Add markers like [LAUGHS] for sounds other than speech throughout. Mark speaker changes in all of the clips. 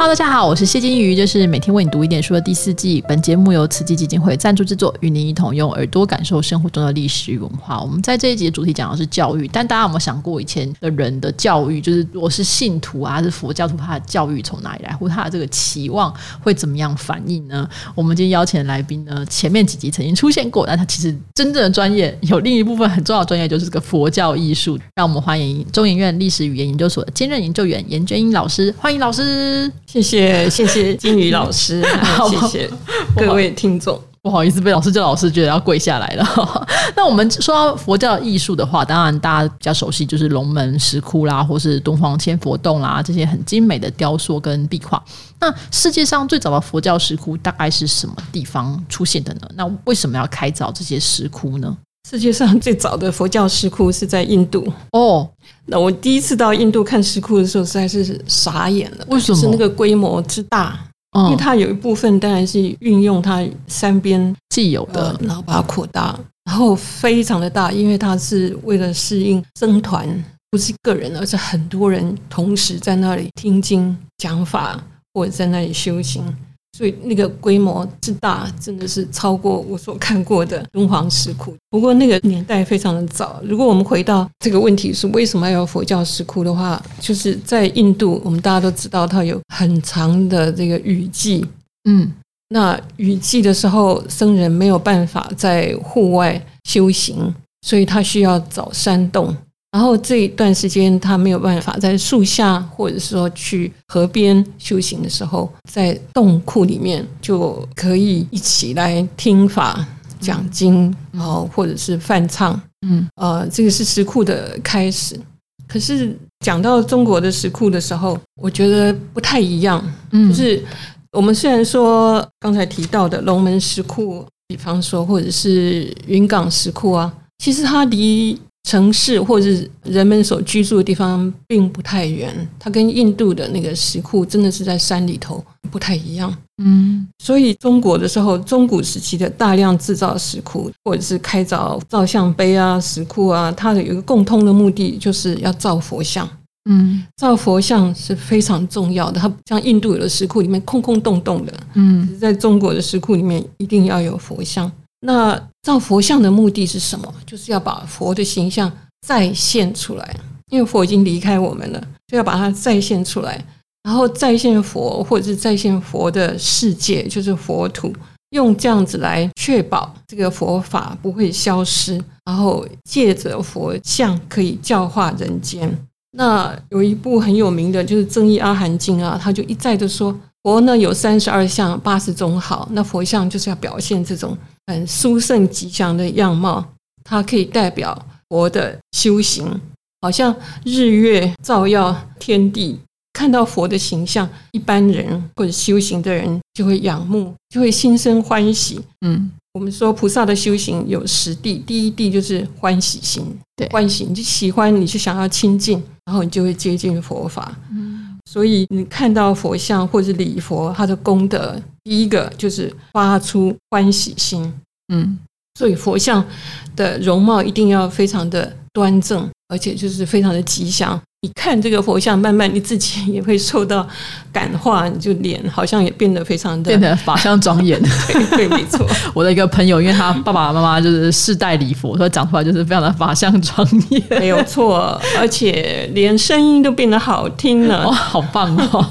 Speaker 1: Hello，大家好，我是谢金鱼，这是每天为你读一点书的第四季。本节目由慈济基金会赞助制作，与您一同用耳朵感受生活中的历史与文化。我们在这一集的主题讲的是教育，但大家有没有想过，以前的人的教育，就是我是信徒啊，是佛教徒，他的教育从哪里来，或他的这个期望会怎么样反应呢？我们今天邀请的来宾呢，前面几集曾经出现过，但他其实真正的专业有另一部分很重要的专业，就是这个佛教艺术。让我们欢迎中研院历史语言研究所的兼任研究员严娟英老师，欢迎老师。
Speaker 2: 谢谢谢谢金鱼老师，[LAUGHS] 谢谢各位听众。
Speaker 1: 不好意思，被老师叫老师，觉得要跪下来了。[LAUGHS] 那我们说到佛教艺术的话，当然大家比较熟悉就是龙门石窟啦，或是敦煌千佛洞啦，这些很精美的雕塑跟壁画。那世界上最早的佛教石窟大概是什么地方出现的呢？那为什么要开凿这些石窟呢？
Speaker 2: 世界上最早的佛教石窟是在印度
Speaker 1: 哦。
Speaker 2: 那我第一次到印度看石窟的时候，实在是傻眼了。
Speaker 1: 为什么？
Speaker 2: 是那个规模之大，因为它有一部分当然是运用它山边
Speaker 1: 既有的，
Speaker 2: 然后把它扩大，然后非常的大，因为它是为了适应僧团，不是个人，而是很多人同时在那里听经讲法，或者在那里修行。所以那个规模之大，真的是超过我所看过的敦煌石窟。不过那个年代非常的早。如果我们回到这个问题是为什么要有佛教石窟的话，就是在印度，我们大家都知道它有很长的这个雨季。嗯，那雨季的时候，僧人没有办法在户外修行，所以他需要找山洞。然后这一段时间，他没有办法在树下，或者说去河边修行的时候，在洞窟里面就可以一起来听法、讲经，然后或者是梵唱。嗯，呃，这个是石窟的开始。可是讲到中国的石窟的时候，我觉得不太一样。嗯，就是我们虽然说刚才提到的龙门石窟，比方说或者是云冈石窟啊，其实它离城市或者是人们所居住的地方并不太远，它跟印度的那个石窟真的是在山里头不太一样。嗯，所以中国的时候，中古时期的大量制造石窟或者是开凿造像碑啊、石窟啊，它的有一个共通的目的，就是要造佛像。嗯，造佛像是非常重要的。它像印度有的石窟里面空空洞洞的，嗯，在中国的石窟里面一定要有佛像。那造佛像的目的是什么？就是要把佛的形象再现出来，因为佛已经离开我们了，就要把它再现出来，然后再现佛，或者是再现佛的世界，就是佛土，用这样子来确保这个佛法不会消失，然后借着佛像可以教化人间。那有一部很有名的就是《增益阿含经》啊，他就一再的说，佛呢有三十二相，八十种好，那佛像就是要表现这种。很殊胜吉祥的样貌，它可以代表佛的修行，好像日月照耀天地，看到佛的形象，一般人或者修行的人就会仰慕，就会心生欢喜。嗯，我们说菩萨的修行有十地，第一地就是欢喜心，
Speaker 1: 对，
Speaker 2: 欢喜你就喜欢，你就想要亲近，然后你就会接近佛法。嗯，所以你看到佛像或者礼佛，他的功德。第一个就是发出欢喜心，嗯，所以佛像的容貌一定要非常的端正，而且就是非常的吉祥。你看这个佛像，慢慢你自己也会受到感化，[LAUGHS] 你就脸好像也变得非常的
Speaker 1: 变得法相庄严。[LAUGHS]
Speaker 2: 对，没错。[LAUGHS]
Speaker 1: 我的一个朋友，因为他爸爸妈妈就是世代礼佛，所以讲出来就是非常的法相庄严，
Speaker 2: 没有错。而且连声音都变得好听了，
Speaker 1: 哇，好棒哦！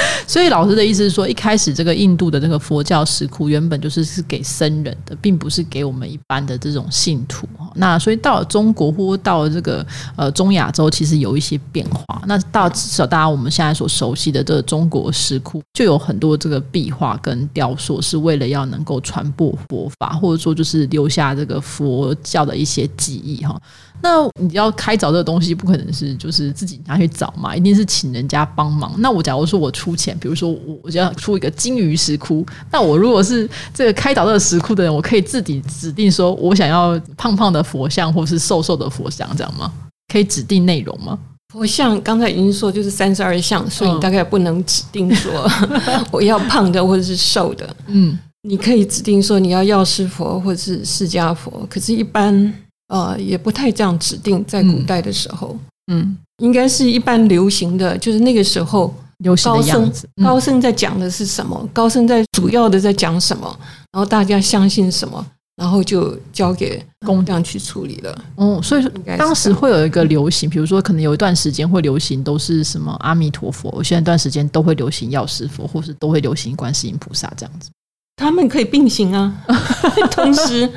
Speaker 1: [LAUGHS] 所以老师的意思是说，一开始这个印度的这个佛教石窟原本就是是给僧人的，并不是给我们一般的这种信徒哈那所以到了中国或到了这个呃中亚洲，其实有一些变化。那到至少大家我们现在所熟悉的这个中国石窟，就有很多这个壁画跟雕塑，是为了要能够传播佛法，或者说就是留下这个佛教的一些记忆哈。那你要开凿这个东西，不可能是就是自己拿去找嘛，一定是请人家帮忙。那我假如说我出钱，比如说我我要出一个金鱼石窟，那我如果是这个开凿这个石窟的人，我可以自己指定说我想要胖胖的佛像，或是瘦瘦的佛像，这样吗？可以指定内容吗？
Speaker 2: 佛像刚才已经说就是三十二相，所以你大概不能指定说 [LAUGHS] 我要胖的或者是瘦的。嗯，你可以指定说你要药师佛或者是释迦佛，可是一般。呃，也不太这样指定，在古代的时候，嗯，应该是一般流行的，就是那个时候高僧高僧在讲的是什么？高僧在主要的在讲什么？然后大家相信什么？然后就交给工匠去处理了。
Speaker 1: 哦，所以说当时会有一个流行，比如说可能有一段时间会流行都是什么阿弥陀佛，现在一段时间都会流行药师佛，或是都会流行观世音菩萨这样子。
Speaker 2: 他们可以并行啊，[LAUGHS] 同时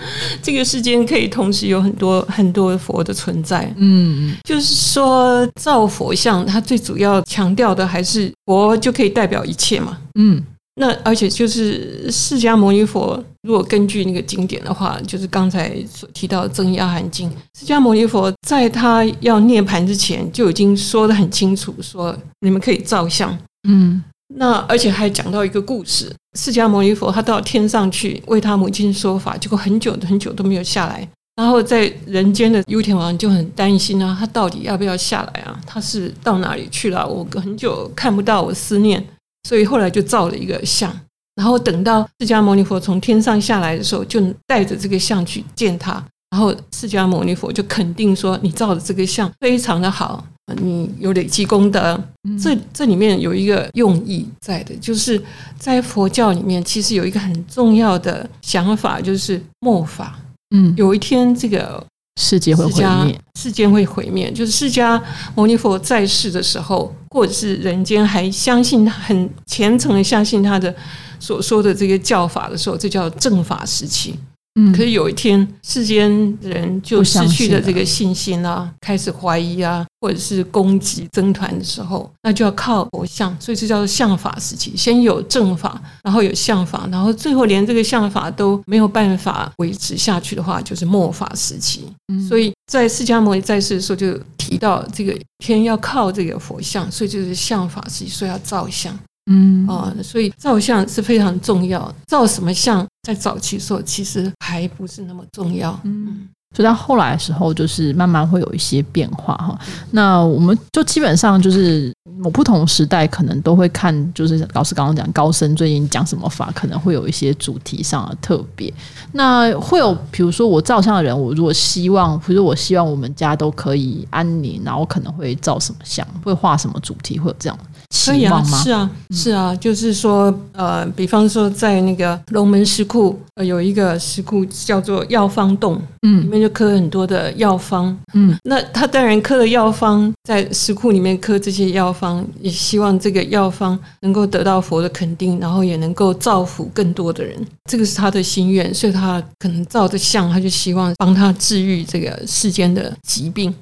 Speaker 2: 这个世间可以同时有很多很多佛的存在。
Speaker 1: 嗯
Speaker 2: 就是说，造佛像，它最主要强调的还是佛就可以代表一切嘛。
Speaker 1: 嗯
Speaker 2: 那而且就是释迦牟尼佛，如果根据那个经典的话，就是刚才所提到的《增压含经》，释迦牟尼佛在他要涅盘之前就已经说的很清楚，说你们可以造像。
Speaker 1: 嗯
Speaker 2: 那而且还讲到一个故事，释迦牟尼佛他到天上去为他母亲说法，结果很久很久都没有下来。然后在人间的幽田王就很担心啊，他到底要不要下来啊？他是到哪里去了？我很久看不到，我思念。所以后来就造了一个像，然后等到释迦牟尼佛从天上下来的时候，就带着这个像去见他。然后释迦牟尼佛就肯定说：“你造的这个像非常的好，你有累积功德。”这这里面有一个用意在的，就是在佛教里面，其实有一个很重要的想法，就是末法。
Speaker 1: 嗯，
Speaker 2: 有一天，这个
Speaker 1: 世界会毁灭。
Speaker 2: 世间会毁灭，就是释迦牟尼佛在世的时候，或者是人间还相信他很虔诚的相信他的所说的这个教法的时候，这叫正法时期。
Speaker 1: 嗯
Speaker 2: 可是有一天，世间人就失去
Speaker 1: 了
Speaker 2: 这个信心啊，开始怀疑啊，或者是攻击僧团的时候，那就要靠佛像，所以这叫做相法时期。先有正法，然后有相法，然后最后连这个相法都没有办法维持下去的话，就是末法时期。
Speaker 1: 嗯
Speaker 2: 所以在释迦牟尼在世的时候，就提到这个天要靠这个佛像，所以就是相法时期，所以要造像。
Speaker 1: 嗯
Speaker 2: 啊、所以造像是非常重要。造什么像，在早期的时候其实还不是那么重要。
Speaker 1: 嗯，所以到后来的时候，就是慢慢会有一些变化哈。那我们就基本上就是某不同时代可能都会看，就是老师刚刚讲高僧最近讲什么法，可能会有一些主题上的特别。那会有比如说我照相的人，我如果希望，比如说我希望我们家都可以安宁，然后可能会照什么相，会画什么主题，会有这样期望吗？
Speaker 2: 是啊，是啊，就是说，呃，比方说在那个龙门石窟，呃，有一个石窟叫做药方洞，嗯里
Speaker 1: 嗯
Speaker 2: 面就刻了很多的药方。
Speaker 1: 嗯
Speaker 2: 那他当然刻了药方，在石窟里面刻这些药方，也希望这个药方能够得到佛的肯定，然后也能够造福更多的人。这个是他的心愿，所以他可能照着像，他就希望帮他治愈这个世间的疾病。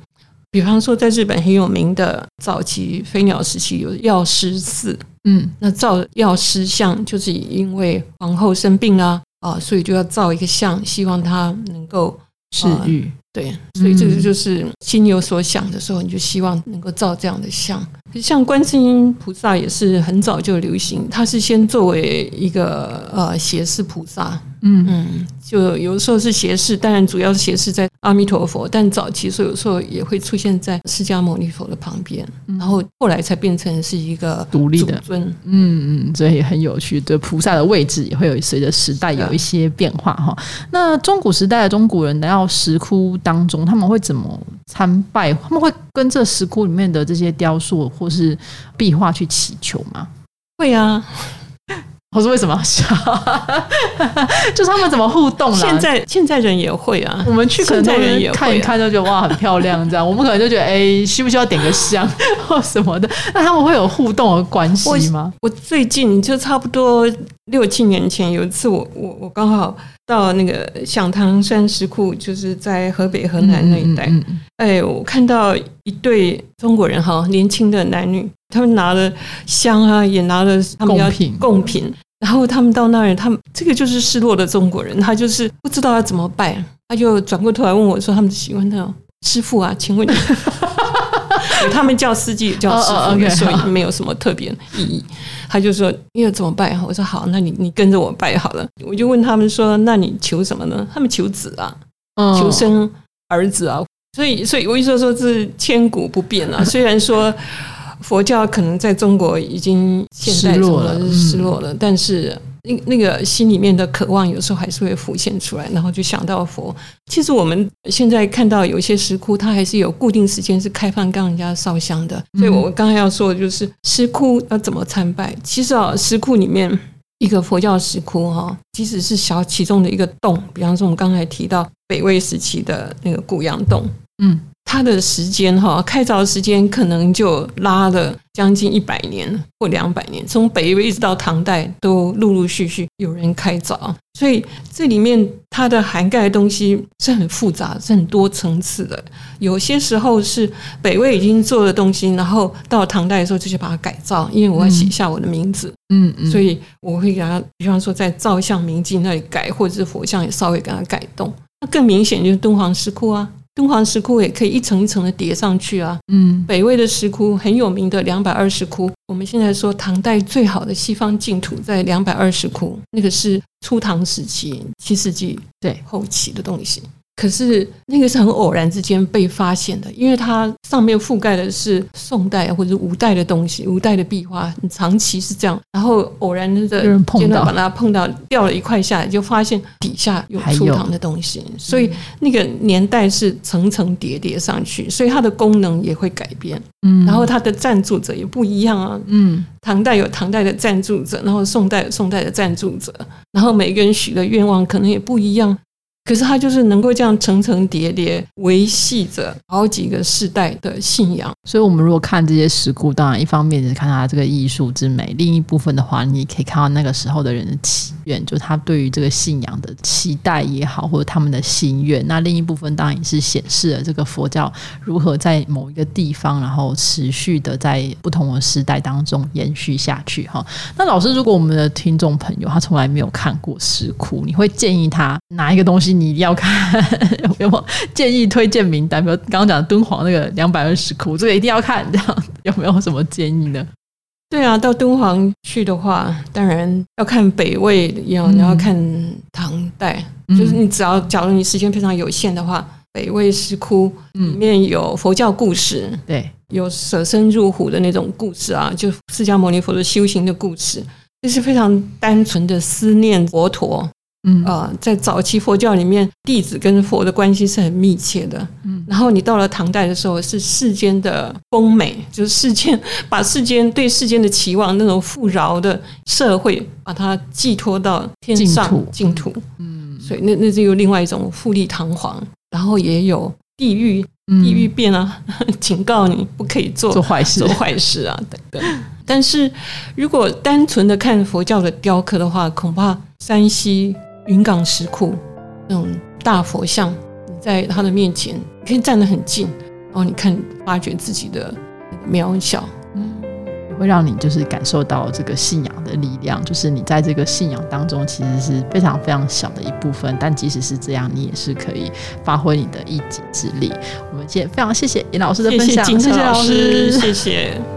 Speaker 2: 比方说，在日本很有名的早期飞鸟时期有药师寺，
Speaker 1: 嗯。
Speaker 2: 那造药师像，就是因为皇后生病啦啊，所以就要造一个像，希望她能够
Speaker 1: 治愈。
Speaker 2: 对，所以这个就是心有所想的时候，你就希望能够造这样的像。像观世音菩萨也是很早就流行，它是先作为一个呃胁侍菩萨，
Speaker 1: 嗯。
Speaker 2: 嗯，就有的时候是胁侍，当然主要是胁侍在阿弥陀佛，但早期时候有时候也会出现在释迦牟尼佛的旁边，然后后来才变成是一个
Speaker 1: 嗯独立的
Speaker 2: 尊。
Speaker 1: 嗯嗯，所以也很有趣。对菩萨的位置也会有随着时代有一些变化哈。那中古时代的中古人来到石窟当中，他们会怎么参拜？他们会跟这石窟里面的这些雕塑或是壁画去祈求吗？
Speaker 2: 会啊，
Speaker 1: 或是为什么要笑？[LAUGHS] 就是他们怎么互动啦？
Speaker 2: 现在现在人也会啊
Speaker 1: 我，们去可能
Speaker 2: 人也
Speaker 1: 看一看就觉得哇很漂亮这样，我们可能就觉得 [LAUGHS] 哎、需不需要点个香 [LAUGHS] 或什么的？那他们会有互动的关系吗？
Speaker 2: 我最近就差不多六七年前有一次我，我我刚好到那个响堂山石窟，就是在河北河南那一带。
Speaker 1: 嗯嗯嗯
Speaker 2: 哎，我看到一对中国人哈，年轻的男女，他们拿了香啊，也拿了他们要
Speaker 1: 贡品
Speaker 2: 贡品。然后他们到那儿，他们这个就是失落的中国人，他就是不知道要怎么拜，他就转过头来问我说：“他们喜欢那种师傅啊，请问你？”他们叫司机也叫师傅所以没有什么特别意义。他就说：“你要怎么拜？”我说：“好，那你你跟着我拜好了。”我就问他们说：“那你求什么呢？”他们求子啊，
Speaker 1: 嗯
Speaker 2: 求生儿子啊。所以，所以我一说说是千古不变啊。虽然说佛教可能在中国已经现代中
Speaker 1: 失落了
Speaker 2: 失落了，但是那那个心里面的渴望有时候还是会浮现出来，然后就想到佛。其实我们现在看到有一些石窟，它还是有固定时间是开放让人家烧香的。所以我刚才要说的就是石窟要怎么参拜。其实啊，石窟里面一个佛教石窟哈，即使是小其中的一个洞，比方说我们刚才提到北魏时期的那个古阳洞，嗯。它的时间哈，开凿的时间可能就拉了将近一百年或两百年，从北魏一直到唐代都陆陆续续有人开凿，所以这里面它的涵盖的东西是很复杂、是很多层次的。有些时候是北魏已经做的东西，然后到唐代的时候就去把它改造，因为我要写下我的名字，嗯嗯，所以我会给它，比方说在造像明镜那里改，或者是佛像也稍微给它改动。那更明显就是敦煌石窟啊。敦煌石窟也可以一层一层的叠上去啊。嗯，北魏的石窟很有名的两百二十窟，我们现在说唐代最好的西方净土在两百二十窟，那个是初唐时期七世纪对后期的东西。可是那个是很偶然之间被发现的，因为它上面覆盖的是宋代或者五代的东西，五代的壁画，长期是这样。然后偶然的
Speaker 1: 碰到
Speaker 2: 把它碰到掉了一块下来，就发现底下有初唐的东西，所以那个年代是层层叠叠上去，所以它的功能也会改变。嗯，然后它的赞助者也不一样啊。嗯，唐代有唐代的赞助者，然后宋代有宋代的赞助者，然后每个人许的愿望可能也不一样。可是他就是能够这样层层叠叠维系着好几个世代的信仰，
Speaker 1: 所以，我们如果看这些石窟，当然一方面是看它这个艺术之美，另一部分的话，你可以看到那个时候的人的祈愿，就他对于这个信仰的期待也好，或者他们的心愿。那另一部分当然也是显示了这个佛教如何在某一个地方，然后持续的在不同的时代当中延续下去。哈，那老师，如果我们的听众朋友他从来没有看过石窟，你会建议他拿一个东西？你一定要看，[LAUGHS] 有没有建议推荐名单？比如刚刚讲敦煌那个两百二十窟，这个一定要看，这样有没有什么建议呢？
Speaker 2: 对啊，到敦煌去的话，当然要看北魏，要你要看唐代，就是你只要假如你时间非常有限的话，北魏石窟里面有佛教故事，
Speaker 1: 对，
Speaker 2: 有舍身入虎的那种故事啊，就释迦牟尼佛的修行的故事，这是非常单纯的思念佛陀。嗯啊，在早期佛教里面，弟子跟佛的关系是很密切的。嗯，然后你到了唐代的时候，是世间的丰美，就是世间把世间对世间的期望那种富饶的社会，把它寄托到天上净土。嗯，所以那那就有另外一种富丽堂皇，然后也有地狱，地狱变啊，[LAUGHS] 警告你不可以做
Speaker 1: 做坏事，
Speaker 2: 做坏事啊等等。但是如果单纯的看佛教的雕刻的话，恐怕山西。云冈石窟那种大佛像，你在他的面前可以站得很近，然后你看发觉自己的渺小，嗯，
Speaker 1: 会让你就是感受到这个信仰的力量，就是你在这个信仰当中其实是非常非常小的一部分，但即使是这样，你也是可以发挥你的一己之力。我们今天非常谢谢尹老师的分享，
Speaker 2: 谢谢老师，谢谢。